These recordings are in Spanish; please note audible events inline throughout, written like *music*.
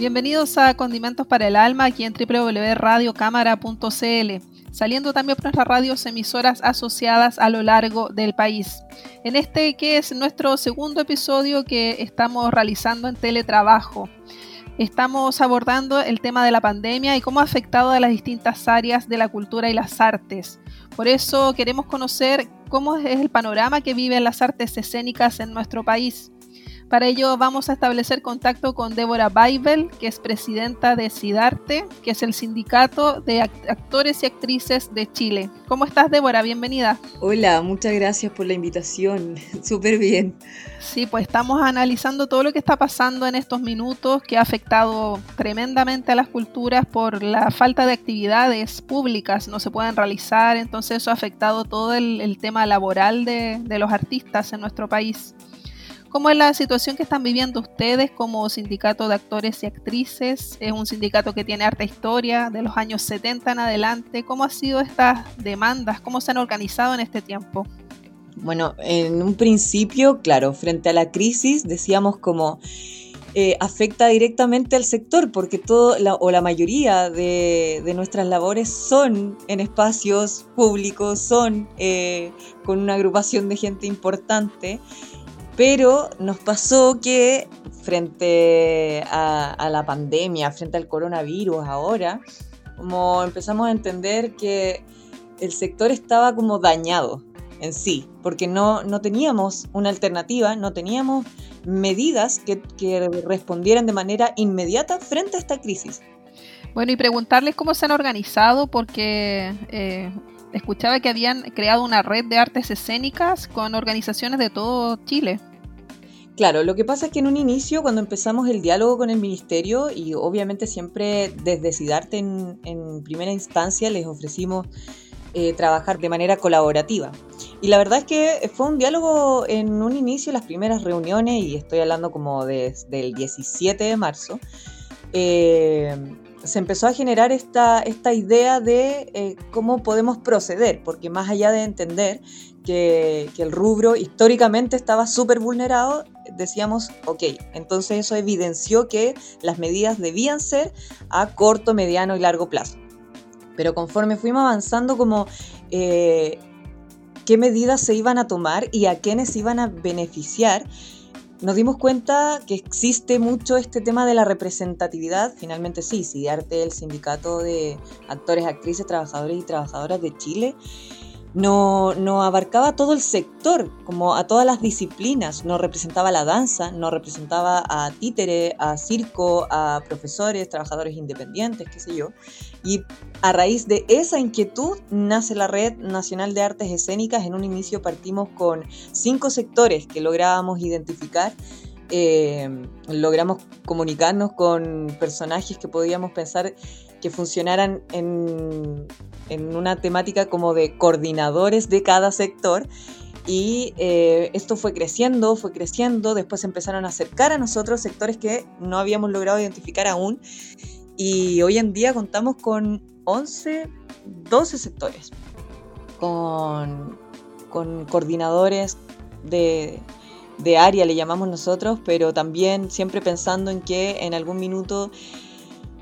Bienvenidos a Condimentos para el Alma aquí en www.radiocámara.cl, saliendo también por nuestras radios emisoras asociadas a lo largo del país. En este que es nuestro segundo episodio que estamos realizando en teletrabajo. Estamos abordando el tema de la pandemia y cómo ha afectado a las distintas áreas de la cultura y las artes. Por eso queremos conocer cómo es el panorama que viven las artes escénicas en nuestro país. Para ello vamos a establecer contacto con Débora Baibel, que es presidenta de SIDARTE, que es el sindicato de actores y actrices de Chile. ¿Cómo estás, Débora? Bienvenida. Hola, muchas gracias por la invitación. *laughs* Súper bien. Sí, pues estamos analizando todo lo que está pasando en estos minutos, que ha afectado tremendamente a las culturas por la falta de actividades públicas, no se pueden realizar, entonces eso ha afectado todo el, tema laboral de, de los artistas en nuestro país. ¿Cómo es la situación que están viviendo ustedes como sindicato de actores y actrices? Es un sindicato que tiene harta historia de los años 70 en adelante. ¿Cómo han sido estas demandas? ¿Cómo se han organizado en este tiempo? Bueno, en un principio, claro, frente a la crisis decíamos como eh, afecta directamente al sector porque todo o la mayoría de, nuestras labores son en espacios públicos, son eh, con una agrupación de gente importante pero nos pasó que frente a, la pandemia, frente al coronavirus ahora, como empezamos a entender que el sector estaba como dañado en sí, porque no, no teníamos una alternativa, no teníamos medidas que, respondieran de manera inmediata frente a esta crisis. Bueno, y preguntarles cómo se han organizado, porque eh, escuchaba que habían creado una red de artes escénicas con organizaciones de todo Chile. Claro, lo que pasa es que en un inicio, cuando empezamos el diálogo con el ministerio, y obviamente siempre desde SIDARTE en, primera instancia les ofrecimos eh, trabajar de manera colaborativa. Y la verdad es que fue un diálogo en un inicio, las primeras reuniones, y estoy hablando como desde el 17 de marzo, eh, se empezó a generar esta, esta idea de eh, cómo podemos proceder, porque más allá de entender que, el rubro históricamente estaba súper vulnerado, decíamos, ok, entonces eso evidenció que las medidas debían ser a corto, mediano y largo plazo. Pero conforme fuimos avanzando como eh, qué medidas se iban a tomar y a quiénes iban a beneficiar, nos dimos cuenta que existe mucho este tema de la representatividad. Finalmente sí, arte el sindicato de actores, actrices, trabajadores y trabajadoras de Chile, no, no, abarcaba todo el sector, como a todas las disciplinas, no representaba la danza, no representaba a títere, a circo, a profesores, trabajadores independientes, qué sé yo. Y a raíz de esa inquietud nace la Red Nacional de Artes Escénicas. En un inicio partimos con cinco sectores que lográbamos identificar. Eh, logramos comunicarnos con personajes que podíamos pensar que funcionaran en, una temática como de coordinadores de cada sector. Y eh, esto fue creciendo, fue creciendo, después empezaron a acercar a nosotros sectores que no habíamos logrado identificar aún. Y hoy en día contamos con 11, 12 sectores, con, con coordinadores de, de área, le llamamos nosotros, pero también siempre pensando en que en algún minuto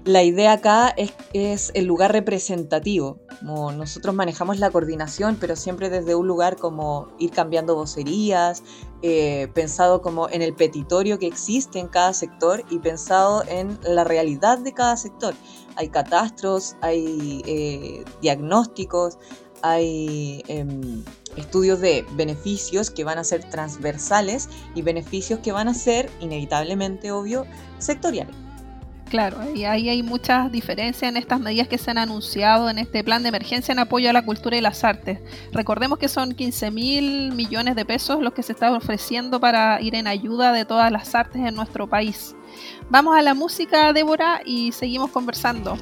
la idea acá es, el lugar representativo. Nosotros manejamos la coordinación, pero siempre desde un lugar como ir cambiando vocerías, eh, pensado como en el petitorio que existe en cada sector y pensado en la realidad de cada sector. Hay catastros, hay eh, diagnósticos, hay em, estudios de beneficios que van a ser transversales y beneficios que van a ser inevitablemente, obvio, sectoriales. Claro, y ahí hay muchas diferencias en estas medidas que se han anunciado en este plan de emergencia en apoyo a la cultura y las artes. Recordemos que son 15 mil millones de pesos los que se están ofreciendo para ir en ayuda de todas las artes en nuestro país. Vamos a la música, Débora, y seguimos conversando.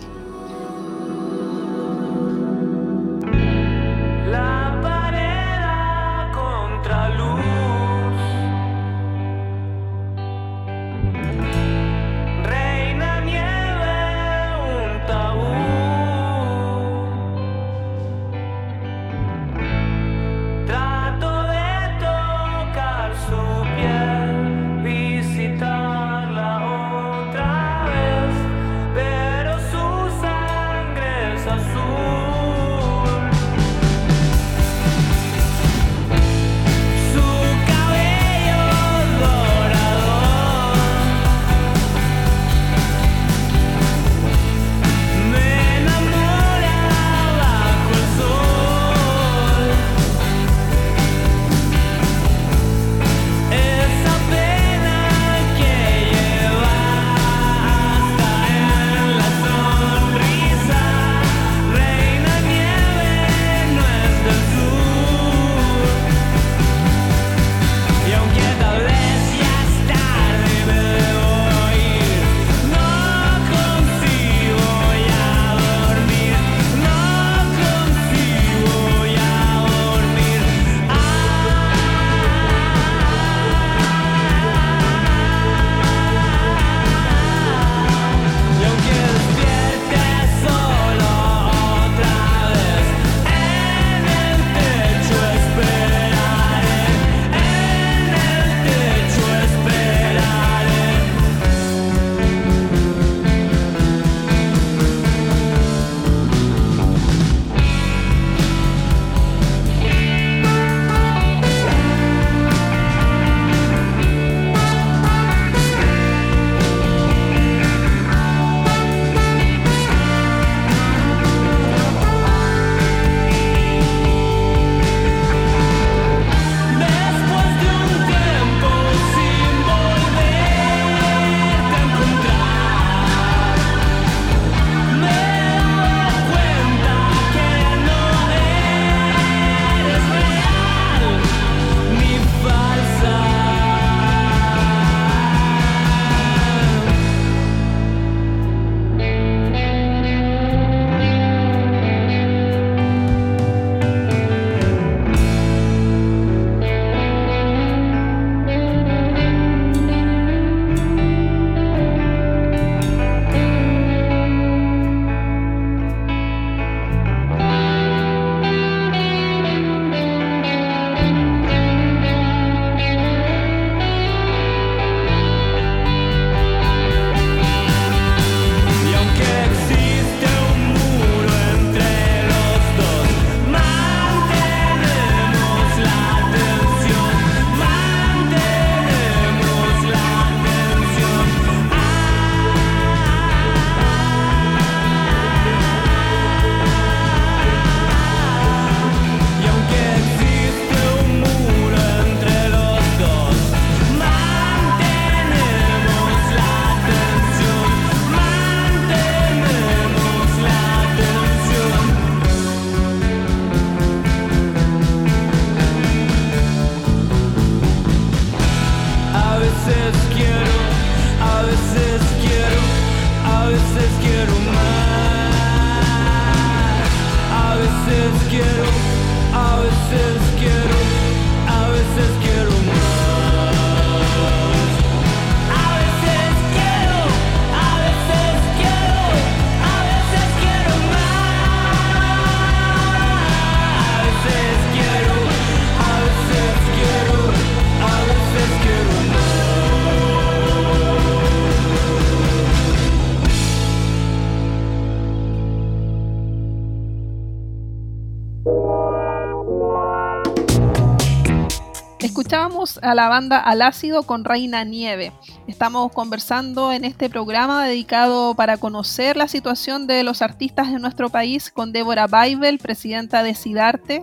A la banda Al Ácido con Reina Nieve. Estamos conversando en este programa dedicado para conocer la situación de los artistas en nuestro país con Débora Baibel, presidenta de SIDARTE.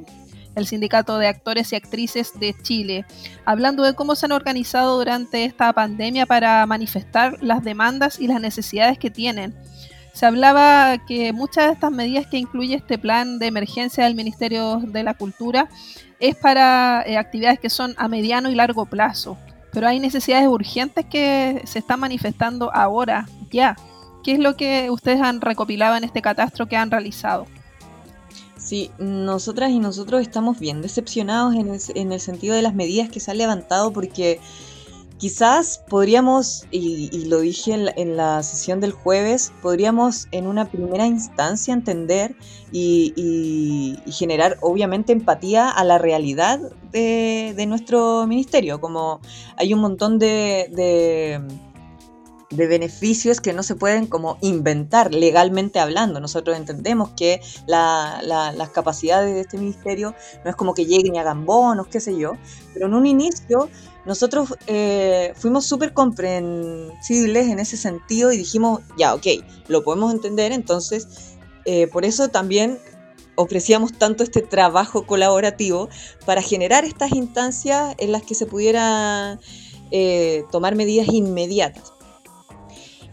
el Sindicato de Actores y Actrices de Chile, hablando de cómo se han organizado durante esta pandemia para manifestar las demandas y las necesidades que tienen. Se hablaba que muchas de estas medidas que incluye este plan de emergencia del Ministerio de la Cultura es para eh, actividades que son a mediano y largo plazo, pero hay necesidades urgentes que se están manifestando ahora, ya. ¿Qué es lo que ustedes han recopilado en este catastro que han realizado? Sí, nosotras y nosotros estamos bien decepcionados en el, en el sentido de las medidas que se han levantado porque quizás podríamos, y, lo dije en la, sesión del jueves, podríamos en una primera instancia entender y, generar obviamente empatía a la realidad de, nuestro ministerio, como hay un montón de beneficios que no se pueden como inventar legalmente hablando. Nosotros entendemos que las capacidades de este ministerio no es como que lleguen y hagan bonos, qué sé yo, pero en un inicio nosotros eh, fuimos súper comprensibles en ese sentido y dijimos, ya, ok, lo podemos entender, entonces eh, por eso también ofrecíamos tanto este trabajo colaborativo para generar estas instancias en las que se pudiera eh, tomar medidas inmediatas.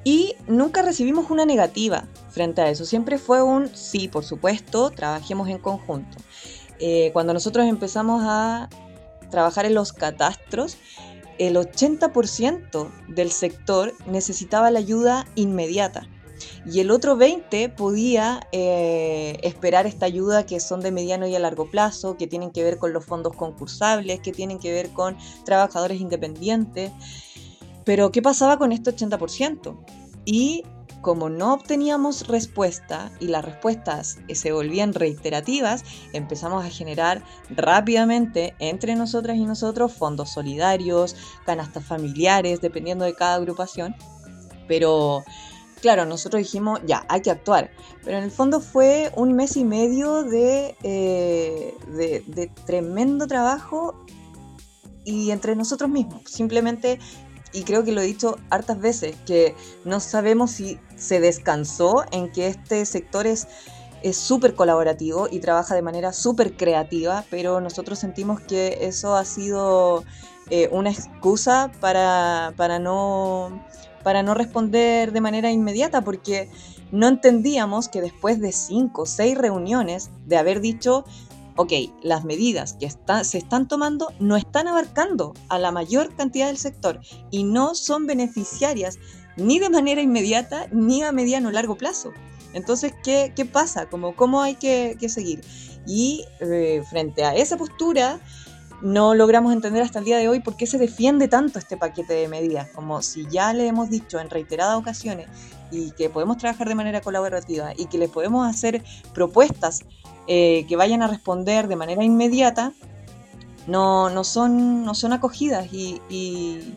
Y nunca recibimos una negativa frente a eso. Siempre fue un sí, por supuesto, trabajemos en conjunto. Eh, cuando nosotros empezamos a trabajar en los catastros, el 80% del sector necesitaba la ayuda inmediata y el otro 20 podía eh, esperar esta ayuda que son de mediano y a largo plazo, que tienen que ver con los fondos concursables, que tienen que ver con trabajadores independientes. Pero ¿qué pasaba con este 80%? Y como no obteníamos respuesta y las respuestas se volvían reiterativas, empezamos a generar rápidamente entre nosotras y nosotros fondos solidarios, canastas familiares, dependiendo de cada agrupación. Pero claro, nosotros dijimos, ya, hay que actuar. Pero en el fondo fue un mes y medio de, eh, de tremendo trabajo y entre nosotros mismos. Simplemente y creo que lo he dicho hartas veces, que no sabemos si se descansó en que este sector es súper colaborativo y trabaja de manera súper creativa, pero nosotros sentimos que eso ha sido eh, una excusa para, para, no, para no responder de manera inmediata, porque no entendíamos que después de cinco o seis reuniones de haber dicho ok, las medidas que se están tomando no están abarcando a la mayor cantidad del sector y no son beneficiarias ni de manera inmediata ni a mediano o largo plazo. Entonces, ¿qué, pasa? ¿Cómo hay que, seguir? Y eh, frente a esa postura, no logramos entender hasta el día de hoy por qué se defiende tanto este paquete de medidas, como si ya le hemos dicho en reiteradas ocasiones y que podemos trabajar de manera colaborativa y que les podemos hacer propuestas eh, que vayan a responder de manera inmediata, no, no, son, no son acogidas y, y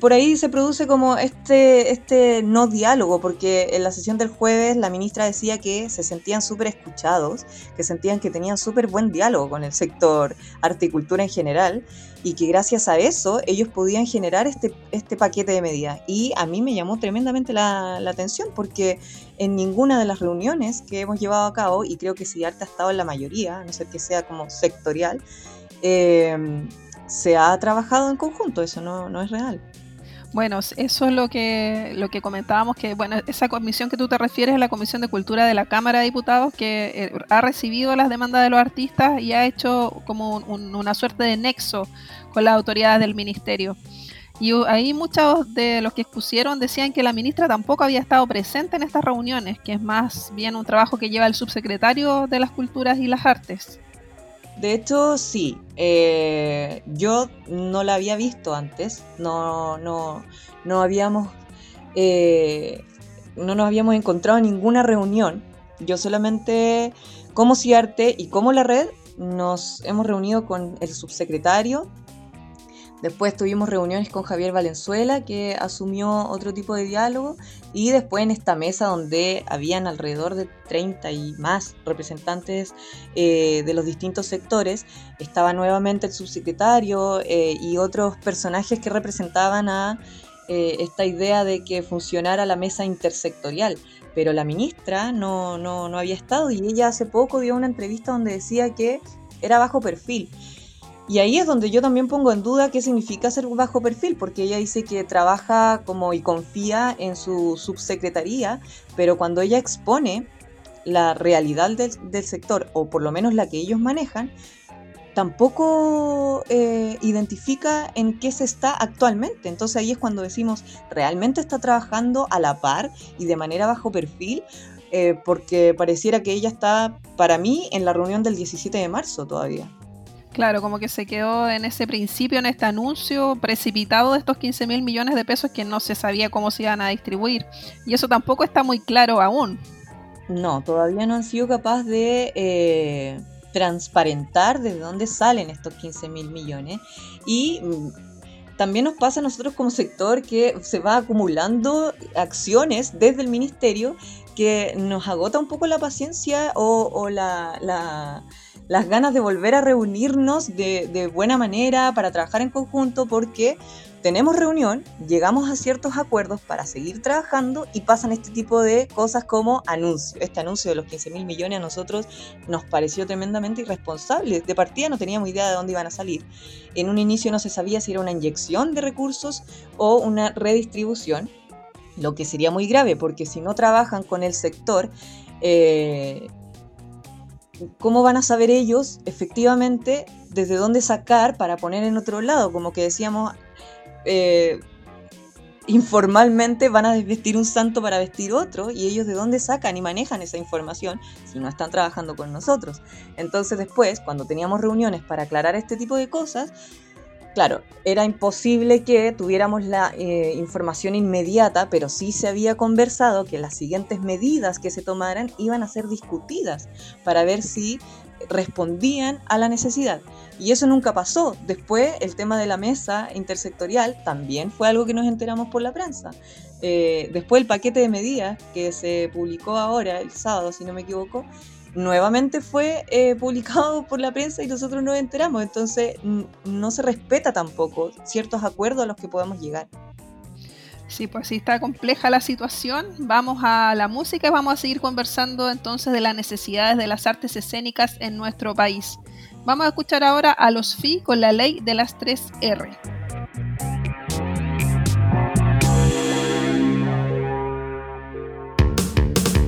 por ahí se produce como este, este no diálogo, porque en la sesión del jueves la ministra decía que se sentían súper escuchados, que sentían que tenían súper buen diálogo con el sector articultura en general y que gracias a eso ellos podían generar este, este paquete de medidas. Y a mí me llamó tremendamente la, atención porque en ninguna de las reuniones que hemos llevado a cabo, y creo que Siddhartha ha estado en la mayoría, a no ser que sea como sectorial, eh, se ha trabajado en conjunto, eso no, no es real. Bueno, eso es lo que, lo que comentábamos, que bueno, esa comisión que tú te refieres es la Comisión de Cultura de la Cámara de Diputados, que eh, ha recibido las demandas de los artistas y ha hecho como una suerte de nexo con las autoridades del ministerio. Y ahí muchos de los que expusieron decían que la ministra tampoco había estado presente en estas reuniones, que es más bien un trabajo que lleva el subsecretario de las Culturas y las Artes. De hecho, sí. Eh, yo no la había visto antes. No, no, no habíamos. Eh, no nos habíamos encontrado en ninguna reunión. Yo solamente, como CIARTE y como la red, nos hemos reunido con el subsecretario Después tuvimos reuniones con Javier Valenzuela, que asumió otro tipo de diálogo, y después en esta mesa donde habían alrededor de 30 y más representantes eh, de los distintos sectores, estaba nuevamente el subsecretario eh, y otros personajes que representaban a eh, esta idea de que funcionara la mesa intersectorial, pero la ministra no, no, no había estado y ella hace poco dio una entrevista donde decía que era bajo perfil. Y ahí es donde yo también pongo en duda qué significa ser bajo perfil, porque ella dice que trabaja como y confía en su subsecretaría, pero cuando ella expone la realidad del, sector, o por lo menos la que ellos manejan, tampoco eh, identifica en qué se está actualmente. Entonces ahí es cuando decimos, ¿realmente está trabajando a la par y de manera bajo perfil? Eh, porque pareciera que ella está, para mí, en la reunión del 17 de marzo todavía. Claro, como que se quedó en ese principio, en este anuncio precipitado de estos 15 mil millones de pesos que no se sabía cómo se iban a distribuir. Y eso tampoco está muy claro aún. No, todavía no han sido capaces de eh, transparentar de dónde salen estos 15 mil millones. Y mm, también nos pasa a nosotros como sector que se va acumulando acciones desde el ministerio que nos agota un poco la paciencia o, la, las ganas de volver a reunirnos de, buena manera para trabajar en conjunto porque tenemos reunión, llegamos a ciertos acuerdos para seguir trabajando y pasan este tipo de cosas como anuncio. Este anuncio de los 15 mil millones a nosotros nos pareció tremendamente irresponsable. De partida no teníamos idea de dónde iban a salir. En un inicio no se sabía si era una inyección de recursos o una redistribución, lo que sería muy grave porque si no trabajan con el sector, eh, ¿cómo van a saber ellos efectivamente desde dónde sacar para poner en otro lado? Como que decíamos eh, informalmente van a desvestir un santo para vestir otro y ellos de dónde sacan y manejan esa información si no están trabajando con nosotros. Entonces después, cuando teníamos reuniones para aclarar este tipo de cosas, claro, era imposible que tuviéramos la eh, información inmediata, pero sí se había conversado que las siguientes medidas que se tomaran iban a ser discutidas para ver si respondían a la necesidad. Y eso nunca pasó. Después, el tema de la mesa intersectorial también fue algo que nos enteramos por la prensa. Eh, después, el paquete de medidas que se publicó ahora, el sábado, si no me equivoco, nuevamente fue eh, publicado por la prensa y nosotros nos enteramos. Entonces, no se respeta tampoco ciertos acuerdos a los que podemos llegar. Sí, pues sí está compleja la situación. Vamos a la música y vamos a seguir conversando entonces de las necesidades de las artes escénicas en nuestro país. Vamos a escuchar ahora a los FI con la ley de las 3 R.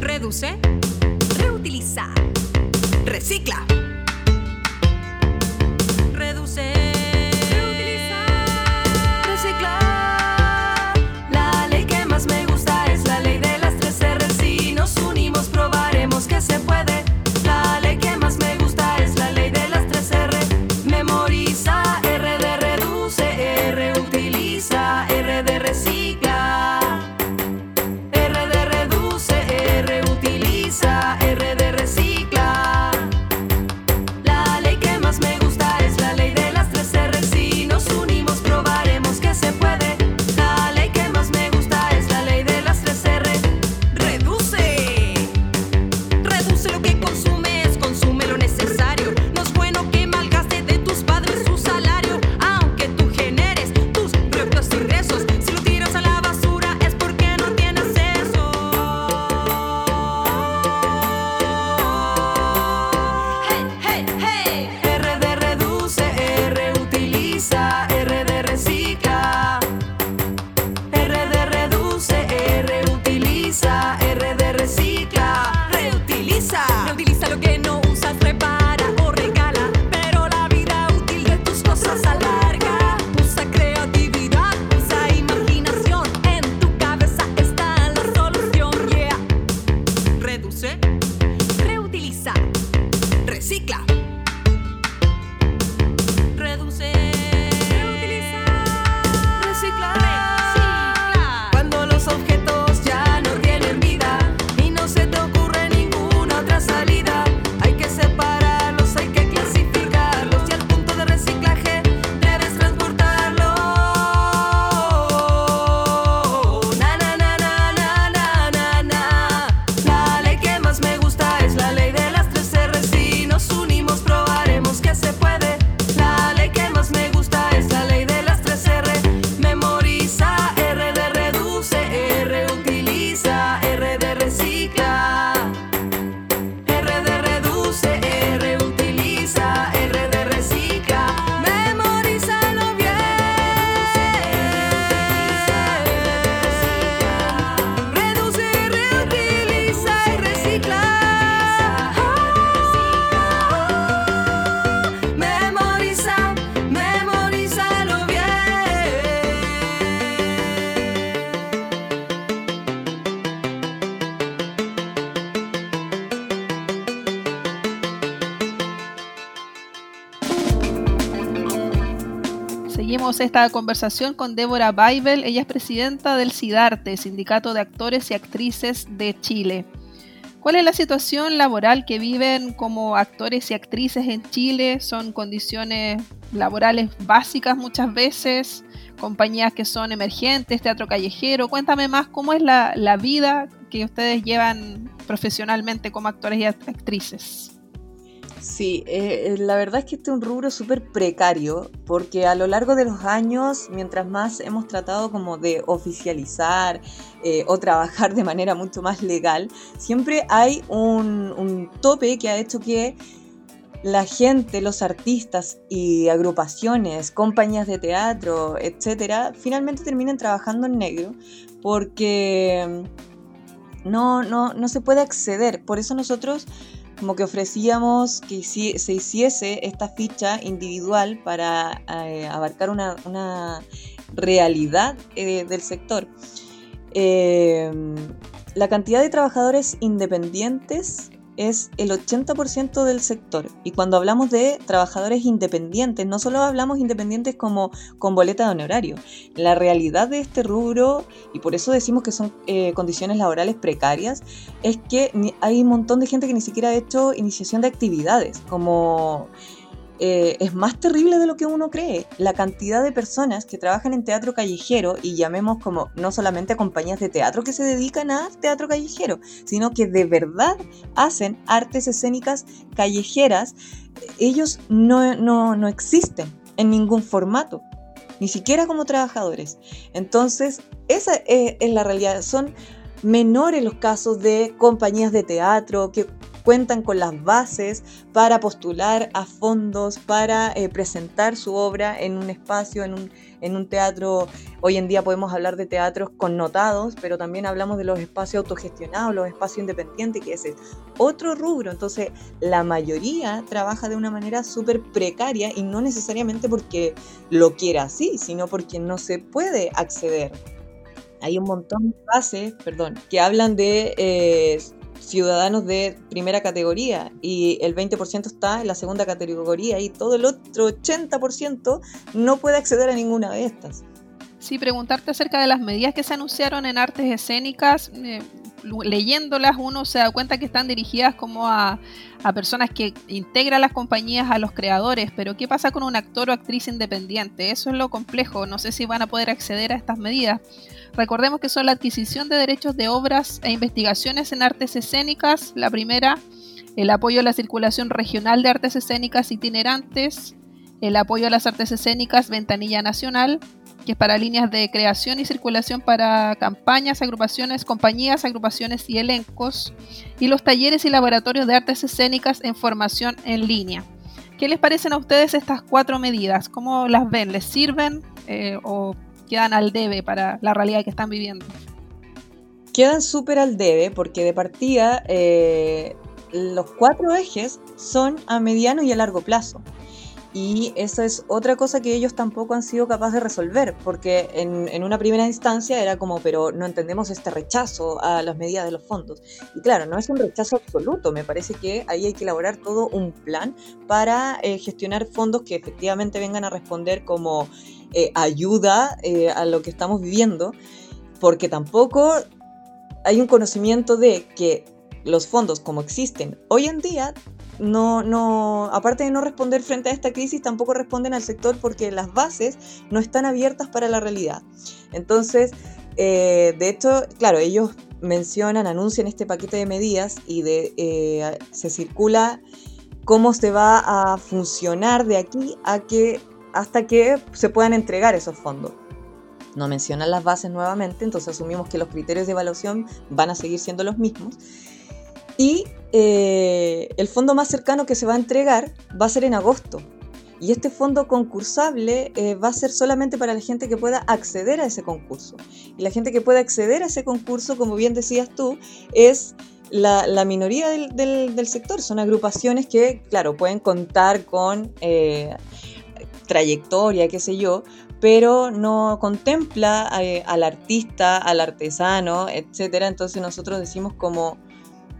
Reduce, reutiliza, recicla. Esta conversación con Débora Baibel. Ella es presidenta del SIDARTE, Sindicato de Actores y Actrices de Chile. ¿Cuál es la situación laboral que viven como actores y actrices en Chile? ¿Son condiciones laborales básicas muchas veces? ¿Compañías que son emergentes, teatro callejero? Cuéntame más cómo es la, la vida que ustedes llevan profesionalmente como actores y actrices. Sí, eh, la verdad es que este es un rubro súper precario porque a lo largo de los años, mientras más hemos tratado como de oficializar eh, o trabajar de manera mucho más legal, siempre hay un, tope que ha hecho que la gente, los artistas y agrupaciones, compañías de teatro, etcétera, finalmente terminen trabajando en negro porque no, no, no se puede acceder. Por eso nosotros como que ofrecíamos que se hiciese esta ficha individual para eh, abarcar una, realidad eh, del sector. Eh, la cantidad de trabajadores independientes es el 80% del sector. Y cuando hablamos de trabajadores independientes, no solo hablamos independientes como con boleta de honorario. La realidad de este rubro, y por eso decimos que son eh, condiciones laborales precarias, es que hay un montón de gente que ni siquiera ha hecho iniciación de actividades, como eh, es más terrible de lo que uno cree. La cantidad de personas que trabajan en teatro callejero, y llamemos como no solamente a compañías de teatro que se dedican a teatro callejero, sino que de verdad hacen artes escénicas callejeras, ellos no, no existen en ningún formato, ni siquiera como trabajadores. Entonces, esa es, es la realidad. Son menores los casos de compañías de teatro que cuentan con las bases para postular a fondos, para eh, presentar su obra en un espacio, en un, en un teatro. Hoy en día podemos hablar de teatros connotados, pero también hablamos de los espacios autogestionados, los espacios independientes, que ese es otro rubro. Entonces, la mayoría trabaja de una manera súper precaria y no necesariamente porque lo quiera así, sino porque no se puede acceder hay un montón de bases, perdón, que hablan de eh, ciudadanos de primera categoría y el 20% está en la segunda categoría y todo el otro 80% no puede acceder a ninguna de estas. Sí, preguntarte acerca de las medidas que se anunciaron en artes escénicas. Eh, leyéndolas uno se da cuenta que están dirigidas como a, a, personas que integran las compañías a los creadores, pero ¿qué pasa con un actor o actriz independiente? Eso es lo complejo, no sé si van a poder acceder a estas medidas. Recordemos que son la adquisición de derechos de obras e investigaciones en artes escénicas, la primera, el apoyo a la circulación regional de artes escénicas itinerantes, el apoyo a las artes escénicas Ventanilla Nacional, que es para líneas de creación y circulación para campañas, agrupaciones, compañías, agrupaciones y elencos, y los talleres y laboratorios de artes escénicas en formación en línea. ¿Qué les parecen a ustedes estas cuatro medidas? ¿Cómo las ven? ¿Les sirven eh, o quedan al debe para la realidad que están viviendo. Quedan súper al debe porque de partida eh, los cuatro ejes son a mediano y a largo plazo. Y eso es otra cosa que ellos tampoco han sido capaces de resolver, porque en, en, una primera instancia era como, pero no entendemos este rechazo a las medidas de los fondos. Y claro, no es un rechazo absoluto, me parece que ahí hay que elaborar todo un plan para eh, gestionar fondos que efectivamente vengan a responder como eh, ayuda eh, a lo que estamos viviendo, porque tampoco hay un conocimiento de que los fondos como existen hoy en día no, no, aparte de no responder frente a esta crisis, tampoco responden al sector porque las bases no están abiertas para la realidad. Entonces, eh, de hecho, claro, ellos mencionan, anuncian este paquete de medidas y de, se circula cómo se va a funcionar de aquí a que hasta que se puedan entregar esos fondos. No mencionan las bases nuevamente, entonces asumimos que los criterios de evaluación van a seguir siendo los mismos. Y eh, el fondo más cercano que se va a entregar va a ser en agosto. Y este fondo concursable eh, va a ser solamente para la gente que pueda acceder a ese concurso. Y la gente que pueda acceder a ese concurso, como bien decías tú, es la, minoría del, sector. Son agrupaciones que, claro, pueden contar con eh, trayectoria, qué sé yo, pero no contempla al artista, al artesano, etcétera. Entonces nosotros decimos como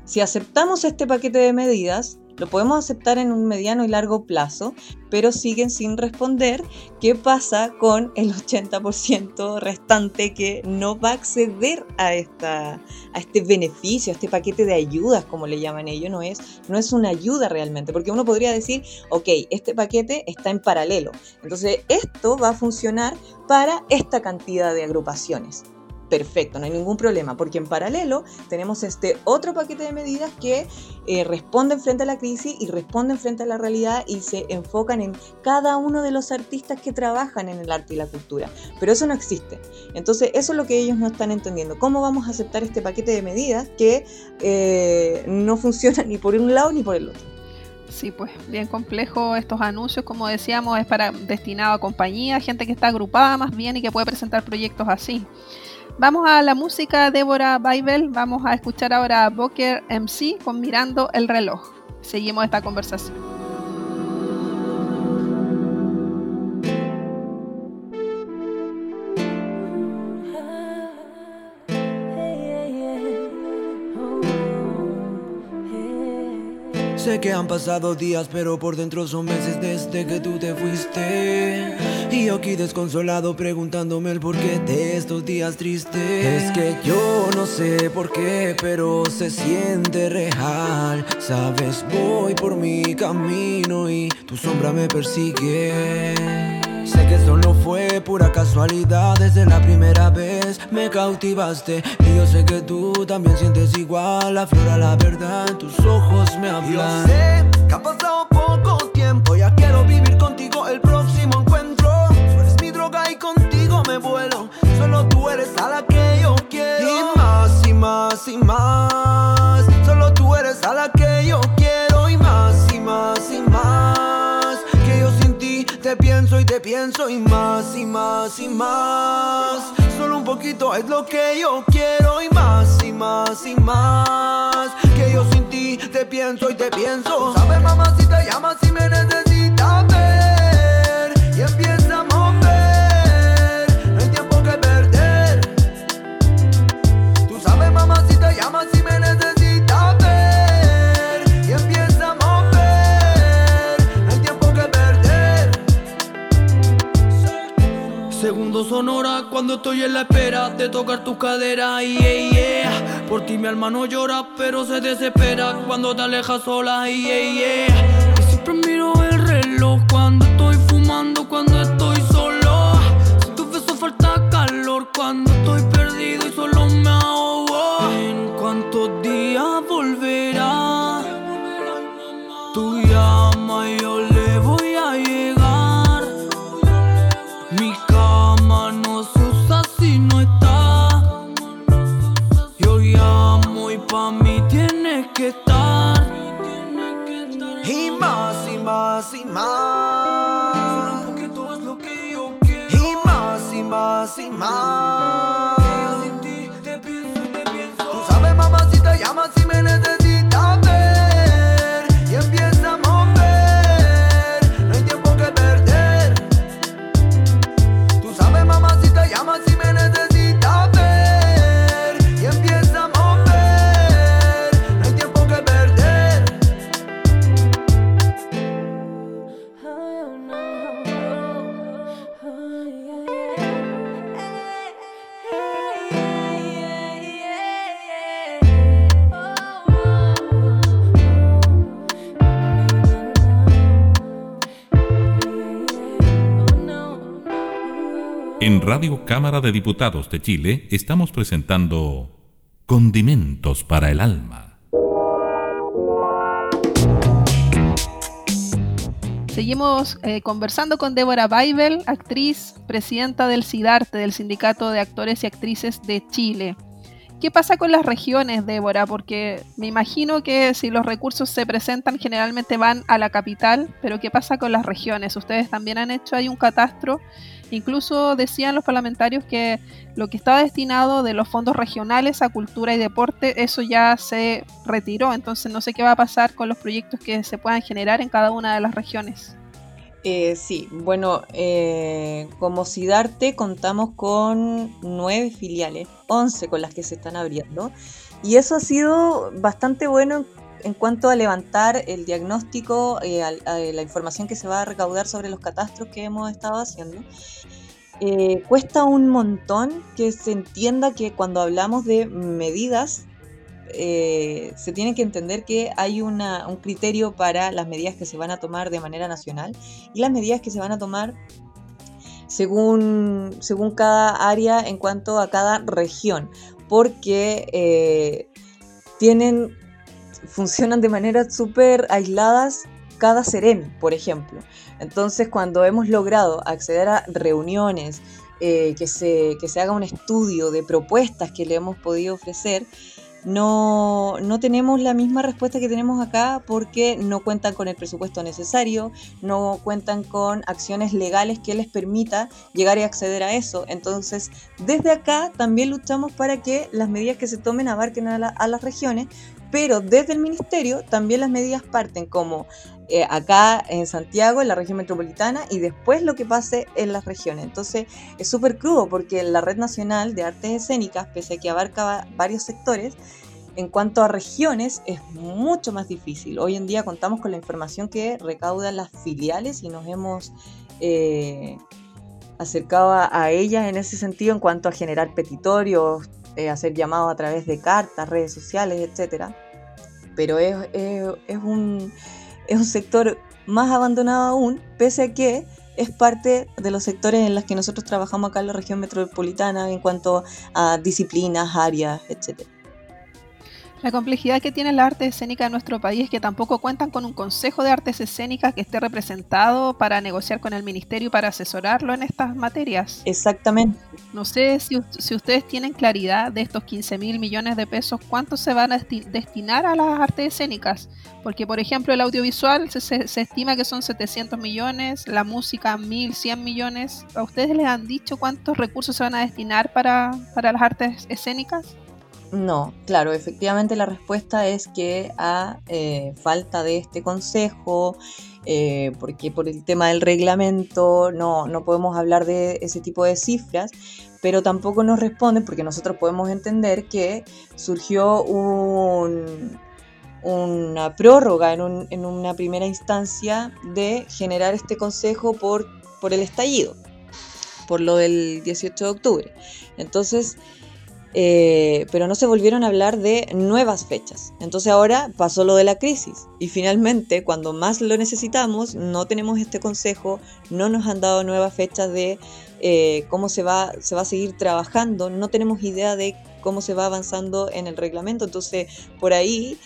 si aceptamos este paquete de medidas, lo podemos aceptar en un mediano y largo plazo, pero siguen sin responder qué pasa con el 80% restante que no va a acceder a, esta, a este beneficio, a este paquete de ayudas, como le llaman ellos, no es, no es una ayuda realmente, porque uno podría decir, ok, este paquete está en paralelo, entonces esto va a funcionar para esta cantidad de agrupaciones perfecto, no hay ningún problema, porque en paralelo tenemos este otro paquete de medidas que eh, responden frente a la crisis y responden frente a la realidad y se enfocan en cada uno de los artistas que trabajan en el arte y la cultura. Pero eso no existe. Entonces, eso es lo que ellos no están entendiendo. ¿Cómo vamos a aceptar este paquete de medidas que eh, no funciona ni por un lado ni por el otro? Sí, pues bien complejo estos anuncios, como decíamos, es para destinado a compañías, gente que está agrupada más bien y que puede presentar proyectos así. Vamos a la música Débora Bible. Vamos a escuchar ahora a Boker MC con Mirando el reloj. Seguimos esta conversación. Sé que han pasado días, pero por dentro son meses desde que tú te fuiste. Y yo aquí desconsolado preguntándome el porqué de estos días tristes. Es que yo no sé por qué, pero se siente real. Sabes, voy por mi camino y tu sombra me persigue. Sé que solo fue pura casualidad desde la primera vez me cautivaste y yo sé que tú también sientes igual aflora la verdad tus ojos me hablan. Yo sé que ha pasado poco tiempo ya quiero vivir contigo el próximo encuentro. Tú eres mi droga y contigo me vuelo. Solo tú eres a la que yo quiero. Y más y más y más. Solo tú eres a la que pienso y más y más y más. Solo un poquito es lo que yo quiero y más y más y más. Que yo sin ti te pienso y te pienso. Sabes mamá si te llamas y me necesitas ver y empieza a mover. No hay tiempo que perder. Tú sabes mamá si te llamas y me necesitas Sonora cuando estoy en la espera de tocar tus caderas yeah, yeah. Por ti mi alma no llora pero se desespera cuando te alejas sola yeah, yeah. Y siempre miro el reloj cuando más más. Porque todo es lo que yo quiero. Y más y más y más. Tú sabes, mamá, si te llamas y me necesitas Radio Cámara de Diputados de Chile estamos presentando Condimentos para el Alma. Seguimos eh, conversando con Débora Weibel, actriz, presidenta del SIDARTE, del Sindicato de Actores y Actrices de Chile. ¿Qué pasa con las regiones, Débora? Porque me imagino que si los recursos se presentan generalmente van a la capital, pero ¿qué pasa con las regiones? Ustedes también han hecho ahí un catastro. Incluso decían los parlamentarios que lo que estaba destinado de los fondos regionales a cultura y deporte, eso ya se retiró. Entonces no sé qué va a pasar con los proyectos que se puedan generar en cada una de las regiones. Eh, sí, bueno, eh, como Sidarte contamos con nueve filiales, once con las que se están abriendo. Y eso ha sido bastante bueno en cuanto a levantar el diagnóstico, eh, la información que se va a recaudar sobre los catastros que hemos estado haciendo. Eh, cuesta un montón que se entienda que cuando hablamos de medidas, eh, se tiene que entender que hay un criterio para las medidas que se van a tomar de manera nacional y las medidas que se van a tomar según, según cada área en cuanto a cada región, porque eh, tienen, funcionan de manera súper aisladas cada serén, por ejemplo. Entonces, cuando hemos logrado acceder a reuniones, eh, que, se, que se haga un estudio de propuestas que le hemos podido ofrecer, no, no, tenemos la misma respuesta que tenemos acá porque no cuentan con el presupuesto necesario, no cuentan con acciones legales que les permita llegar y acceder a eso. Entonces, desde acá también luchamos para que las medidas que se tomen abarquen a, a las regiones, pero desde el ministerio también las medidas parten como eh, acá en Santiago, en la región metropolitana, y después lo que pase en las regiones. Entonces es súper crudo porque la Red Nacional de Artes Escénicas, pese a que abarca varios sectores, en cuanto a regiones es mucho más difícil. Hoy en día contamos con la información que recaudan las filiales y nos hemos eh, acercado a, ellas en ese sentido en cuanto a generar petitorios, eh, hacer llamados a través de cartas, redes sociales, etc. Pero es, es un es un sector más abandonado aún, pese a que es parte de los sectores en los que nosotros trabajamos acá en la región metropolitana en cuanto a disciplinas, áreas, etcétera. La complejidad que tiene la arte escénica en nuestro país es que tampoco cuentan con un consejo de artes escénicas que esté representado para negociar con el ministerio y para asesorarlo en estas materias. Exactamente. No sé si, ustedes tienen claridad de estos 15 mil millones de pesos, cuántos se van a destinar a las artes escénicas. Porque, por ejemplo, el audiovisual se, estima que son 700 millones, la música 1.100 millones. ¿A ustedes les han dicho cuántos recursos se van a destinar para, para las artes escénicas? No, claro, efectivamente la respuesta es que a eh, falta de este consejo, eh, porque por el tema del reglamento no, no podemos hablar de ese tipo de cifras, pero tampoco nos responden porque nosotros podemos entender que surgió un, una prórroga en, un, en, una primera instancia de generar este consejo por, por el estallido, por lo del 18 de octubre. Entonces, eh, pero no se volvieron a hablar de nuevas fechas. Entonces ahora pasó lo de la crisis. Y finalmente cuando más lo necesitamos no tenemos este consejo, no nos han dado nuevas fechas de eh, cómo se va, se va a seguir trabajando, no tenemos idea de cómo se va avanzando en el reglamento, entonces por ahí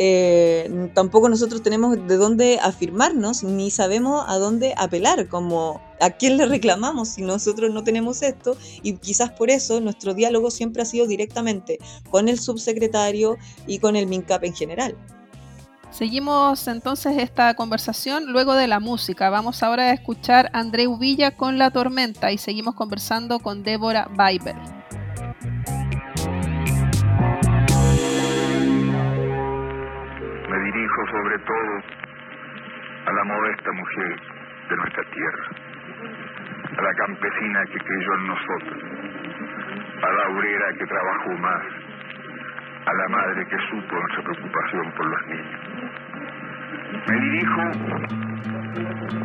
eh, tampoco nosotros tenemos de dónde afirmarnos ni sabemos a dónde apelar, como a quién le reclamamos si nosotros no tenemos esto y quizás por eso nuestro diálogo siempre ha sido directamente con el subsecretario y con el MINCAP en general. Seguimos entonces esta conversación luego de la música. Vamos ahora a escuchar a André Villa con La Tormenta y seguimos conversando con Débora Biber. Sobre todo a la modesta mujer de nuestra tierra, a la campesina que creyó en nosotros, a la obrera que trabajó más, a la madre que supo nuestra preocupación por los niños. Me dirijo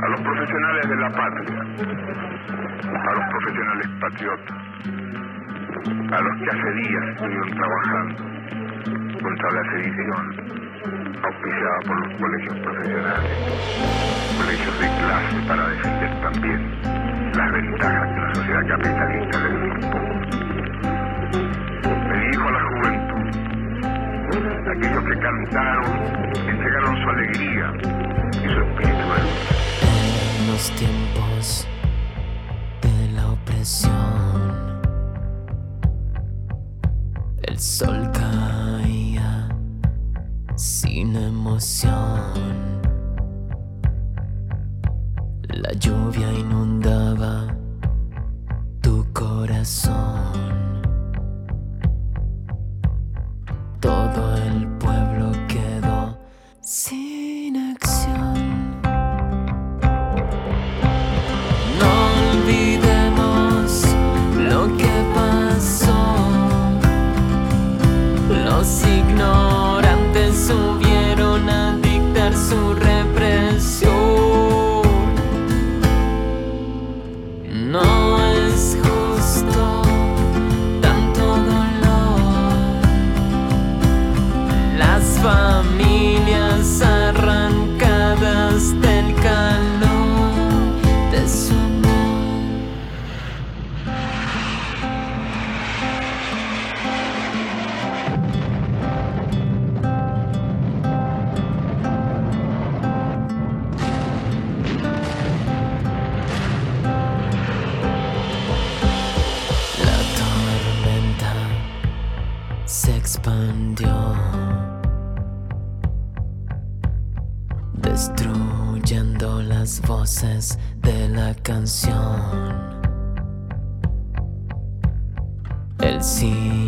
a los profesionales de la patria, a los profesionales patriotas, a los que hace días estuvieron trabajando contra la sedición, auspiciada por los colegios profesionales, colegios de clase para defender también las ventajas que la sociedad capitalista le dio a los pobres. Me dirijo a la juventud, aquellos que cantaron, entregaron su alegría y su espíritu de En los tiempos de la opresión, el sol sin emoción. La lluvia inundaba tu corazón. El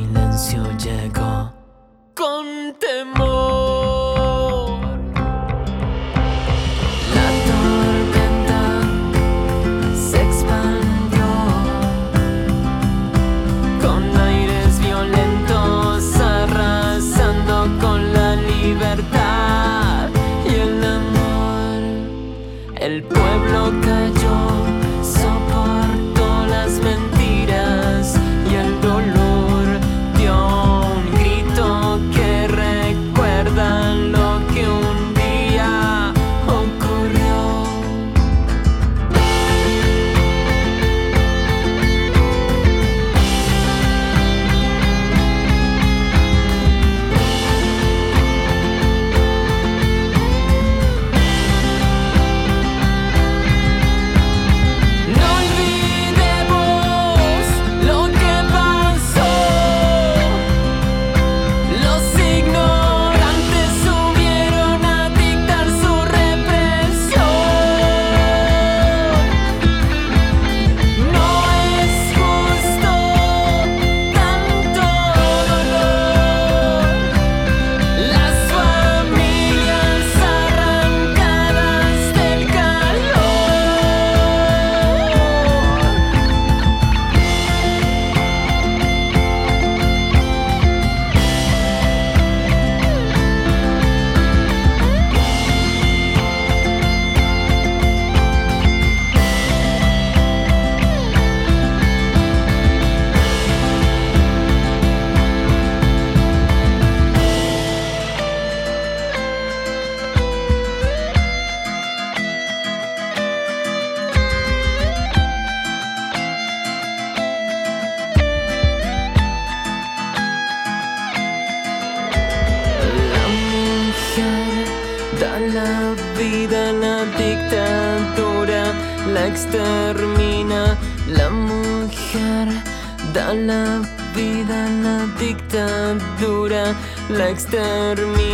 la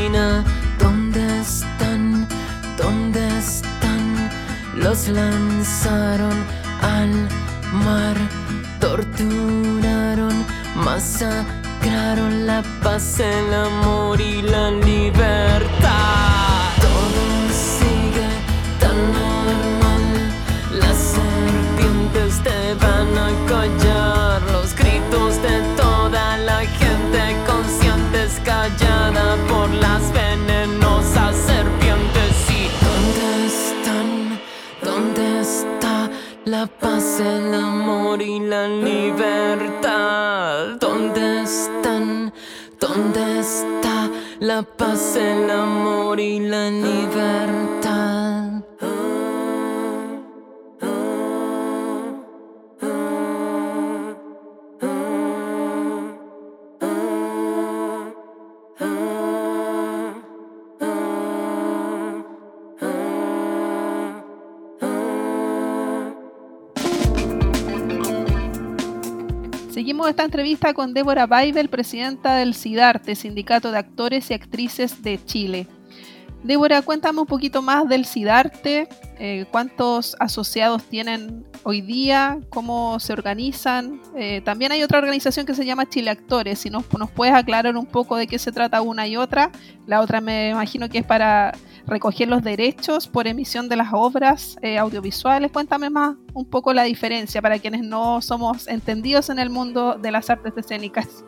Seguimos esta entrevista con Débora Baibel, presidenta del CIDARTE, Sindicato de Actores y Actrices de Chile. Débora, cuéntame un poquito más del CIDARTE, eh, cuántos asociados tienen hoy día, cómo se organizan. Eh, también hay otra organización que se llama Chile Actores, si nos puedes aclarar un poco de qué se trata una y otra. La otra me imagino que es para recoger los derechos por emisión de las obras eh, audiovisuales. Cuéntame más un poco la diferencia para quienes no somos entendidos en el mundo de las artes escénicas.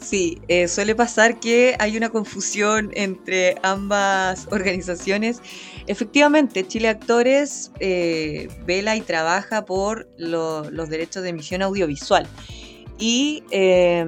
Sí, eh, suele pasar que hay una confusión entre ambas organizaciones. Efectivamente, Chile Actores eh, vela y trabaja por lo- los derechos de emisión audiovisual. Y eh,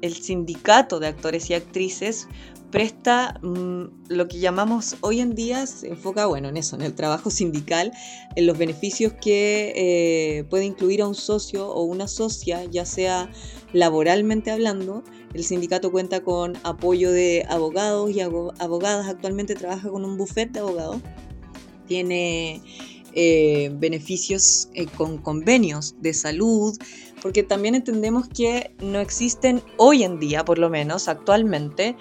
el sindicato de actores y actrices presta mm, lo que llamamos hoy en día, se enfoca bueno, en eso, en el trabajo sindical, en los beneficios que eh, puede incluir a un socio o una socia, ya sea laboralmente hablando. El sindicato cuenta con apoyo de abogados y abo- abogadas. Actualmente trabaja con un buffet de abogados. Tiene eh, beneficios eh, con convenios de salud, porque también entendemos que no existen hoy en día, por lo menos actualmente,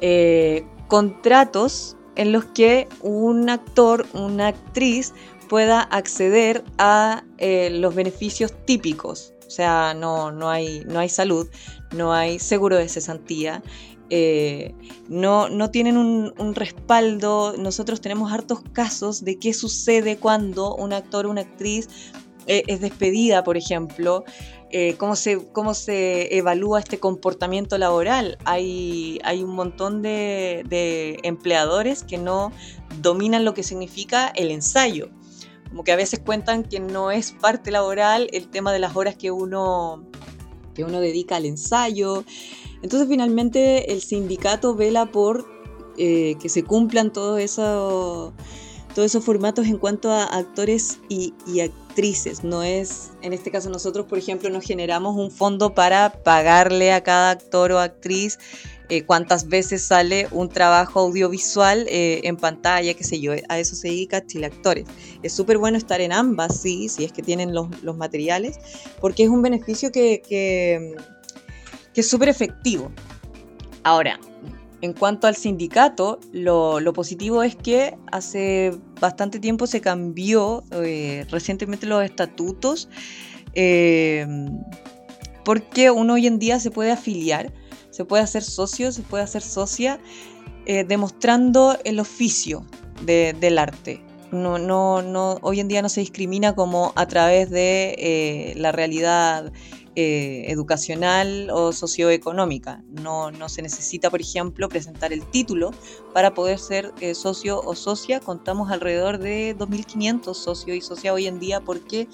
eh, contratos en los que un actor, una actriz pueda acceder a eh, los beneficios típicos. O sea, no, no, hay, no hay salud, no hay seguro de cesantía, eh, no, no, tienen un, un, respaldo. Nosotros tenemos hartos casos de qué sucede cuando un actor o una actriz es despedida, por ejemplo. Eh, cómo, se, cómo se evalúa este comportamiento laboral. Hay, hay un montón de, de empleadores que no dominan lo que significa el ensayo como que a veces cuentan que no es parte laboral el tema de las horas que uno, que uno dedica al ensayo. Entonces finalmente el sindicato vela por eh, que se cumplan todos esos, todos esos formatos en cuanto a actores y, y No es, en este caso nosotros, por ejemplo, nos generamos un fondo para pagarle a cada actor o actriz eh, cuántas veces sale un trabajo audiovisual eh, en pantalla, qué sé yo, a eso se dedica Chile Actores. Es súper bueno estar en ambas, sí, si es que tienen los, los materiales, porque es un beneficio que, que, que es súper efectivo. Ahora, en cuanto al sindicato, lo, positivo es que hace bastante tiempo se cambió eh, recientemente los estatutos, eh, porque uno hoy en día se puede afiliar se puede hacer socio, se puede hacer socia, eh, demostrando el oficio de, del arte. No, no, no, hoy en día no se discrimina como a través de eh, la realidad eh, educacional o socioeconómica. No, no se necesita, por ejemplo, presentar el título para poder ser eh, socio o socia. Contamos alrededor de 2.500 socios y socias hoy en día porque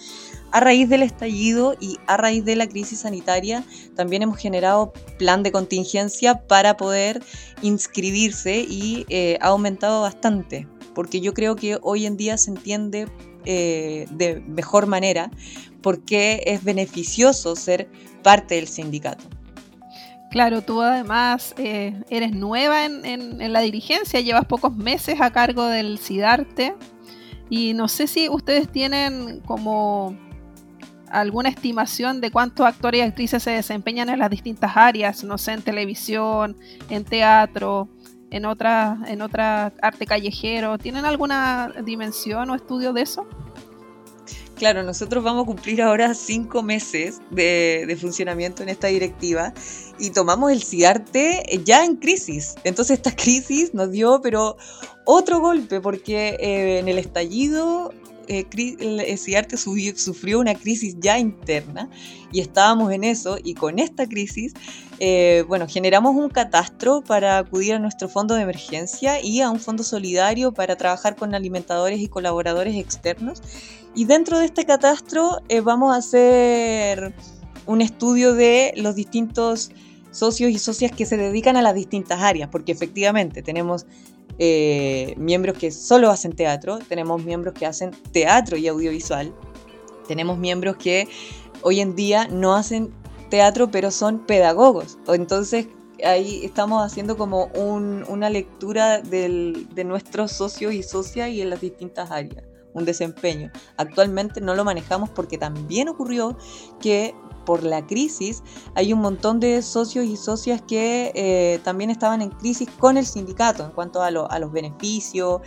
a raíz del estallido y a raíz de la crisis sanitaria también hemos generado plan de contingencia para poder inscribirse y eh, ha aumentado bastante porque yo creo que hoy en día se entiende de mejor manera porque es beneficioso ser parte del sindicato. Claro, tú además eh, eres nueva en, la dirigencia, llevas pocos meses a cargo del CIDARTE y no sé si ustedes tienen como alguna estimación de cuántos actores y actrices se desempeñan en las distintas áreas, no sé, en televisión, en teatro, en otra, en otra arte callejero. ¿Tienen alguna dimensión o estudio de eso? Claro, nosotros vamos a cumplir ahora cinco meses de, funcionamiento en esta directiva y tomamos el CIARTE ya en crisis. Entonces esta crisis nos dio, pero otro golpe, porque eh, en el estallido eh, el CIARTE subió, sufrió una crisis ya interna y estábamos en eso y con esta crisis, eh, bueno, generamos un catastro para acudir a nuestro fondo de emergencia y a un fondo solidario para trabajar con alimentadores y colaboradores externos y dentro de este catastro eh, vamos a hacer un estudio de los distintos socios y socias que se dedican a las distintas áreas, porque efectivamente tenemos eh, miembros que solo hacen teatro, tenemos miembros que hacen teatro y audiovisual, tenemos miembros que hoy en día no hacen teatro, pero son pedagogos. Entonces ahí estamos haciendo como un, una lectura de nuestros socios y socias y en las distintas áreas un desempeño. Actualmente no lo manejamos porque también ocurrió que por la crisis hay un montón de socios y socias que eh, también estaban en crisis con el sindicato en cuanto a, lo, a los beneficios.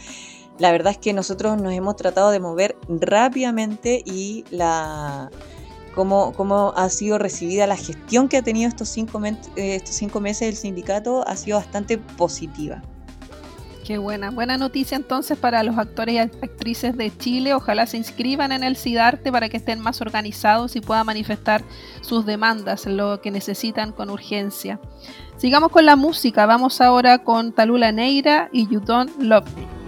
La verdad es que nosotros nos hemos tratado de mover rápidamente y la, Cómo, cómo, ha sido recibida la gestión que ha tenido estos cinco, eh, estos cinco meses del sindicato ha sido bastante positiva. Qué buena, buena noticia entonces para los actores y actrices de Chile. Ojalá se inscriban en el CIDARTE para que estén más organizados y puedan manifestar sus demandas, lo que necesitan con urgencia. Sigamos con la música. Vamos ahora con Talula Neira y You Don't Love Me.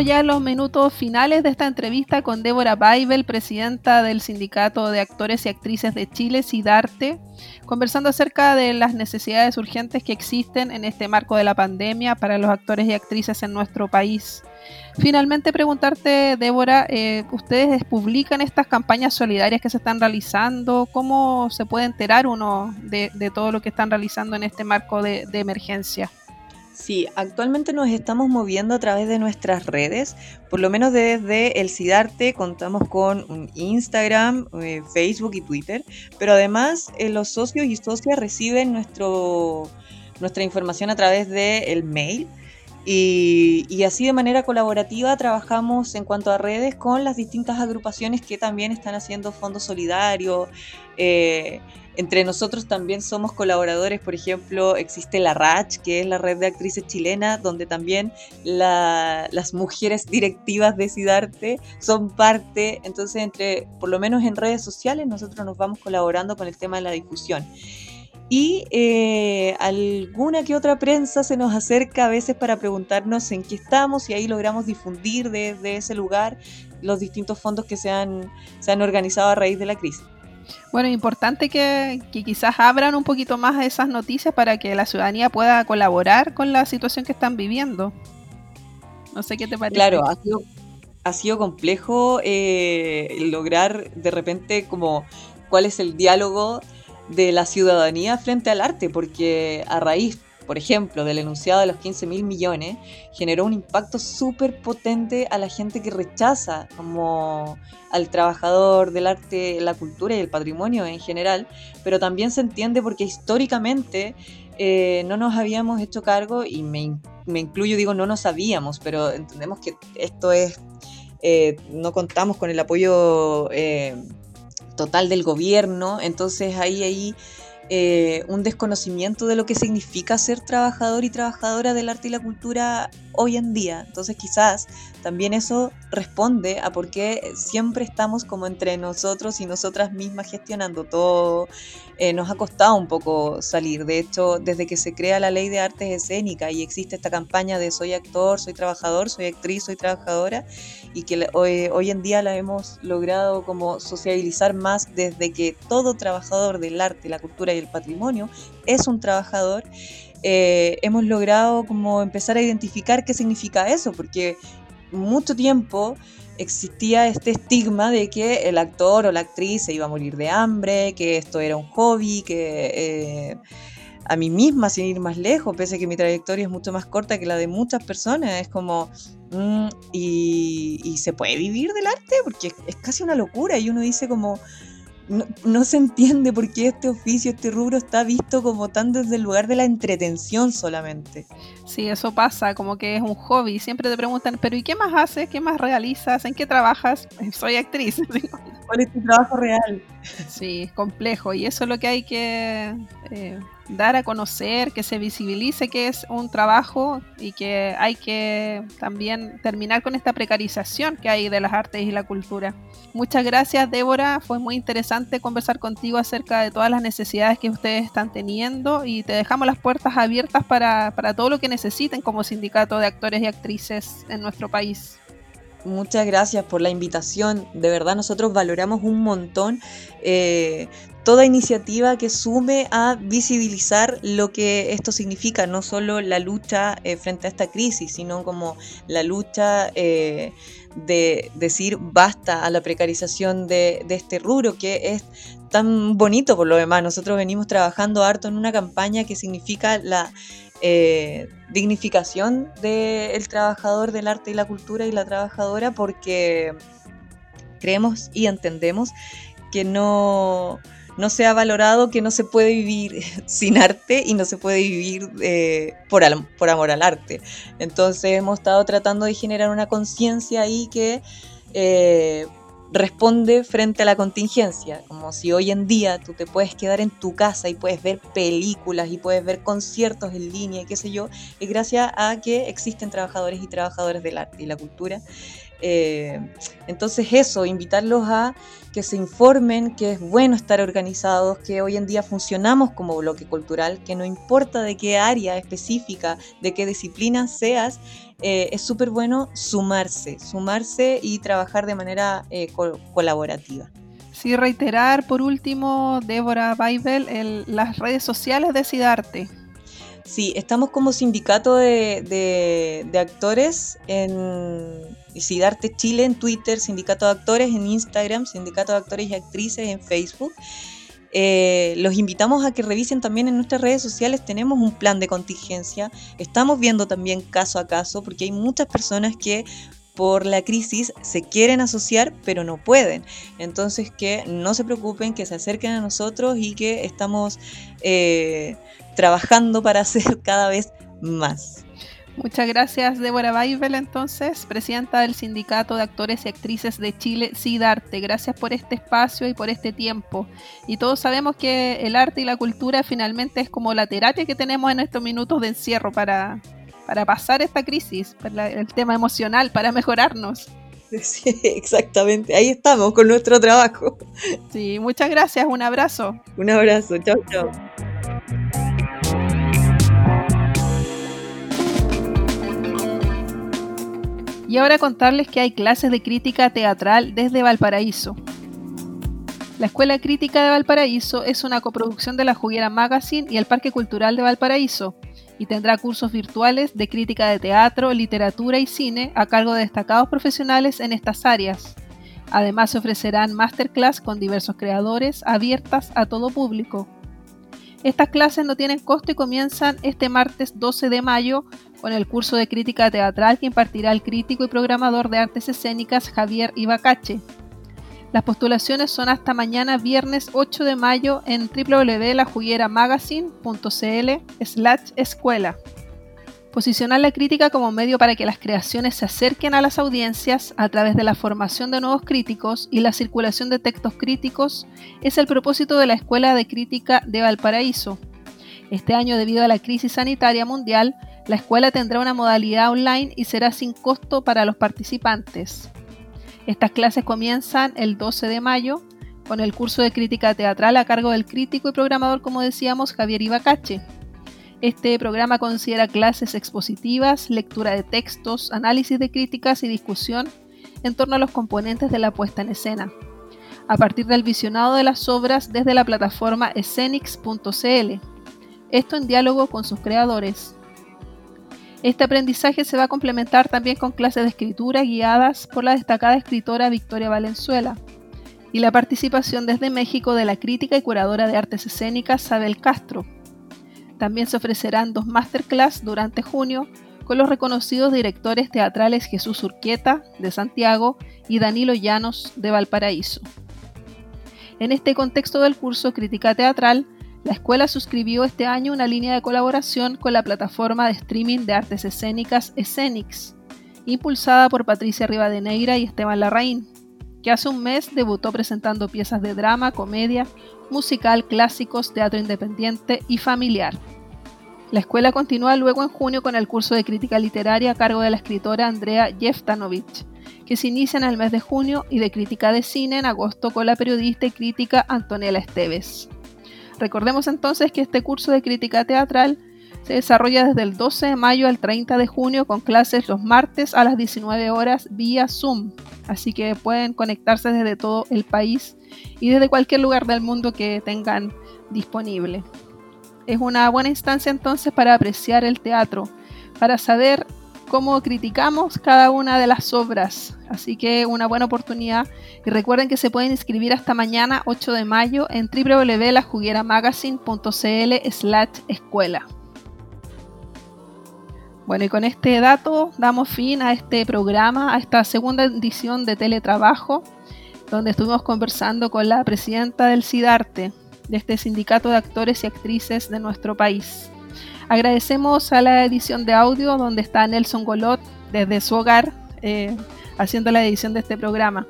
Ya en los minutos finales de esta entrevista con Débora Baibel, presidenta del Sindicato de Actores y Actrices de Chile, SIDARTE, conversando acerca de las necesidades urgentes que existen en este marco de la pandemia para los actores y actrices en nuestro país. Finalmente preguntarte, Débora, eh, ¿ustedes publican estas campañas solidarias que se están realizando? ¿Cómo se puede enterar uno de, todo lo que están realizando en este marco de emergencia? Sí, actualmente nos estamos moviendo a través de nuestras redes, por lo menos desde el CIDARTE contamos con Instagram, eh, Facebook y Twitter, pero además eh, los socios y socias reciben nuestro, nuestra información a través del mail. Y, así de manera colaborativa trabajamos en cuanto a redes con las distintas agrupaciones que también están haciendo fondos solidarios, eh, entre nosotros también somos colaboradores, por ejemplo, existe la RACH, que es la red de actrices chilenas, donde también las mujeres directivas de Sidarte son parte, entonces entre, por lo menos en redes sociales, nosotros nos vamos colaborando con el tema de la difusión. Y eh, alguna que otra prensa se nos acerca a veces para preguntarnos en qué estamos y ahí logramos difundir desde ese lugar los distintos fondos que se han, se han organizado a raíz de la crisis. Bueno, importante que, quizás abran un poquito más esas noticias para que la ciudadanía pueda colaborar con la situación que están viviendo. No sé qué te parece. Claro, ha sido, ha sido complejo eh, lograr de repente como cuál es el diálogo de la ciudadanía frente al arte, porque a raíz por ejemplo, del enunciado de los 15 mil millones, generó un impacto súper potente a la gente que rechaza como al trabajador del arte, la cultura y el patrimonio en general, pero también se entiende porque históricamente eh, no nos habíamos hecho cargo, y me, incluyo, digo, no nos sabíamos, pero entendemos que esto es, eh, no contamos con el apoyo eh, total del gobierno, entonces ahí, ahí eh, un desconocimiento de lo que significa ser trabajador y trabajadora del arte y la cultura hoy en día. Entonces quizás también eso responde a por qué siempre estamos como entre nosotros y nosotras mismas gestionando todo. Eh, nos ha costado un poco salir. De hecho, desde que se crea la ley de artes escénicas y existe esta campaña de soy actor, soy trabajador, soy actriz, soy trabajadora, y que hoy, en día la hemos logrado como sociabilizar más desde que todo trabajador del arte, la cultura y el patrimonio es un trabajador, eh, hemos logrado como empezar a identificar qué significa eso, porque mucho tiempo existía este estigma de que el actor o la actriz se iba a morir de hambre, que esto era un hobby, que eh, a mí misma, sin ir más lejos, pese a que mi trayectoria es mucho más corta que la de muchas personas, es como, mm, y, y, se puede vivir del arte, porque es casi una locura, y uno dice como, no, se entiende por qué este oficio, este rubro está visto como tan desde el lugar de la entretención solamente. Sí, eso pasa, como que es un hobby. Siempre te preguntan, pero ¿y qué más haces? ¿Qué más realizas? ¿En qué trabajas? *laughs* Soy actriz. *laughs* ¿Cuál es tu trabajo real? Sí, es complejo y eso es lo que hay que eh, dar a conocer, que se visibilice que es un trabajo y que hay que también terminar con esta precarización que hay de las artes y la cultura. Muchas gracias Débora, fue muy interesante conversar contigo acerca de todas las necesidades que ustedes están teniendo y te dejamos las puertas abiertas para, para todo lo que necesiten como sindicato de actores y actrices en nuestro país. Muchas gracias por la invitación. De verdad nosotros valoramos un montón eh, toda iniciativa que sume a visibilizar lo que esto significa, no solo la lucha eh, frente a esta crisis, sino como la lucha eh, de decir basta a la precarización de, de este rubro que es tan bonito por lo demás. Nosotros venimos trabajando harto en una campaña que significa la eh, dignificación del trabajador del arte y la cultura y la trabajadora porque creemos y entendemos que no, no se ha valorado que no se puede vivir *laughs* sin arte y no se puede vivir eh, por, por amor al arte. Entonces hemos estado tratando de generar una conciencia ahí que eh, responde frente a la contingencia, como si hoy en día tú te puedes quedar en tu casa y puedes ver películas y puedes ver conciertos en línea y qué sé yo, es gracias a que existen trabajadores y trabajadoras del arte y la cultura. Eh, entonces eso, invitarlos a que se informen, que es bueno estar organizados, que hoy en día funcionamos como bloque cultural, que no importa de qué área específica, de qué disciplina seas, eh, es súper bueno sumarse, sumarse y trabajar de manera eh, colaborativa. Sí, reiterar por último, Débora Weibel, las redes sociales de Sidarte. Sí, estamos como sindicato de, de actores en Sidarte Chile en Twitter, Sindicato de Actores en Instagram, Sindicato de Actores y Actrices en Facebook. Eh, los invitamos a que revisen también en nuestras redes sociales, tenemos un plan de contingencia, estamos viendo también caso a caso, porque hay muchas personas que por la crisis se quieren asociar pero no pueden. Entonces que no se preocupen, que se acerquen a nosotros y que estamos eh, trabajando para *laughs* hacer cada vez más. Muchas gracias, Débora Weibel, entonces, presidenta del Sindicato de Actores y Actrices de Chile, SIDARTE. Gracias por este espacio y por este tiempo. Y todos sabemos que el arte y la cultura finalmente es como la terapia que tenemos en estos minutos de encierro para, para pasar esta crisis, para el tema emocional, para mejorarnos. *laughs* Sí, exactamente. Ahí estamos con nuestro trabajo. Sí, muchas gracias. Un abrazo. Un abrazo. Chao, chao. Y ahora contarles que hay clases de crítica teatral desde Valparaíso. La Escuela Crítica de Valparaíso es una coproducción de la Juguera Magazine y el Parque Cultural de Valparaíso y tendrá cursos virtuales de crítica de teatro, literatura y cine a cargo de destacados profesionales en estas áreas. Además se ofrecerán masterclass con diversos creadores abiertas a todo público. Estas clases no tienen costo y comienzan este martes 12 de mayo con el curso de crítica teatral que impartirá el crítico y programador de artes escénicas Javier Ibacache. Las postulaciones son hasta mañana viernes 8 de mayo en www.lajugueramagazine.cl slash escuela. Posicionar la crítica como medio para que las creaciones se acerquen a las audiencias a través de la formación de nuevos críticos y la circulación de textos críticos es el propósito de la Escuela de Crítica de Valparaíso. Este año, debido a la crisis sanitaria mundial, la escuela tendrá una modalidad online y será sin costo para los participantes. Estas clases comienzan el 12 de mayo con el curso de crítica teatral a cargo del crítico y programador, como decíamos, Javier Ibacache. Este programa considera clases expositivas, lectura de textos, análisis de críticas y discusión en torno a los componentes de la puesta en escena, a partir del visionado de las obras desde la plataforma escenix.cl, esto en diálogo con sus creadores. Este aprendizaje se va a complementar también con clases de escritura guiadas por la destacada escritora Victoria Valenzuela y la participación desde México de la crítica y curadora de artes escénicas Sabel Castro, también se ofrecerán dos masterclass durante junio con los reconocidos directores teatrales Jesús Urquieta, de Santiago, y Danilo Llanos, de Valparaíso. En este contexto del curso Crítica Teatral, la escuela suscribió este año una línea de colaboración con la plataforma de streaming de artes escénicas Escenix, impulsada por Patricia Rivadeneira y Esteban Larraín, que hace un mes debutó presentando piezas de drama, comedia, musical, clásicos, teatro independiente y familiar. La escuela continúa luego en junio con el curso de crítica literaria a cargo de la escritora Andrea Jeftanovich, que se inicia en el mes de junio, y de crítica de cine en agosto con la periodista y crítica Antonella Esteves. Recordemos entonces que este curso de crítica teatral se desarrolla desde el 12 de mayo al 30 de junio con clases los martes a las 19 horas vía Zoom, así que pueden conectarse desde todo el país y desde cualquier lugar del mundo que tengan disponible. Es una buena instancia entonces para apreciar el teatro, para saber cómo criticamos cada una de las obras. Así que una buena oportunidad. Y recuerden que se pueden inscribir hasta mañana 8 de mayo en www.lajugueramagazine.cl slash escuela. Bueno, y con este dato damos fin a este programa, a esta segunda edición de Teletrabajo donde estuvimos conversando con la presidenta del SIDARTE, de este sindicato de actores y actrices de nuestro país. Agradecemos a la edición de audio donde está Nelson Golot desde su hogar eh, haciendo la edición de este programa.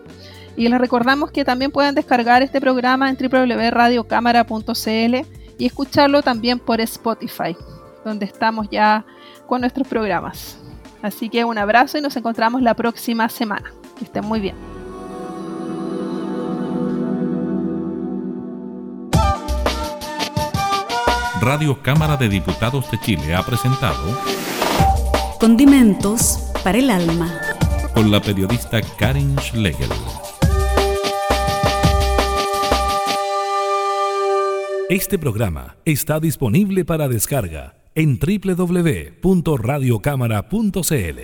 Y les recordamos que también pueden descargar este programa en www.radiocámara.cl y escucharlo también por Spotify, donde estamos ya con nuestros programas. Así que un abrazo y nos encontramos la próxima semana. Que estén muy bien. Radio Cámara de Diputados de Chile ha presentado Condimentos para el alma. Con la periodista Karin Schlegel. Este programa está disponible para descarga en www.radiocámara.cl.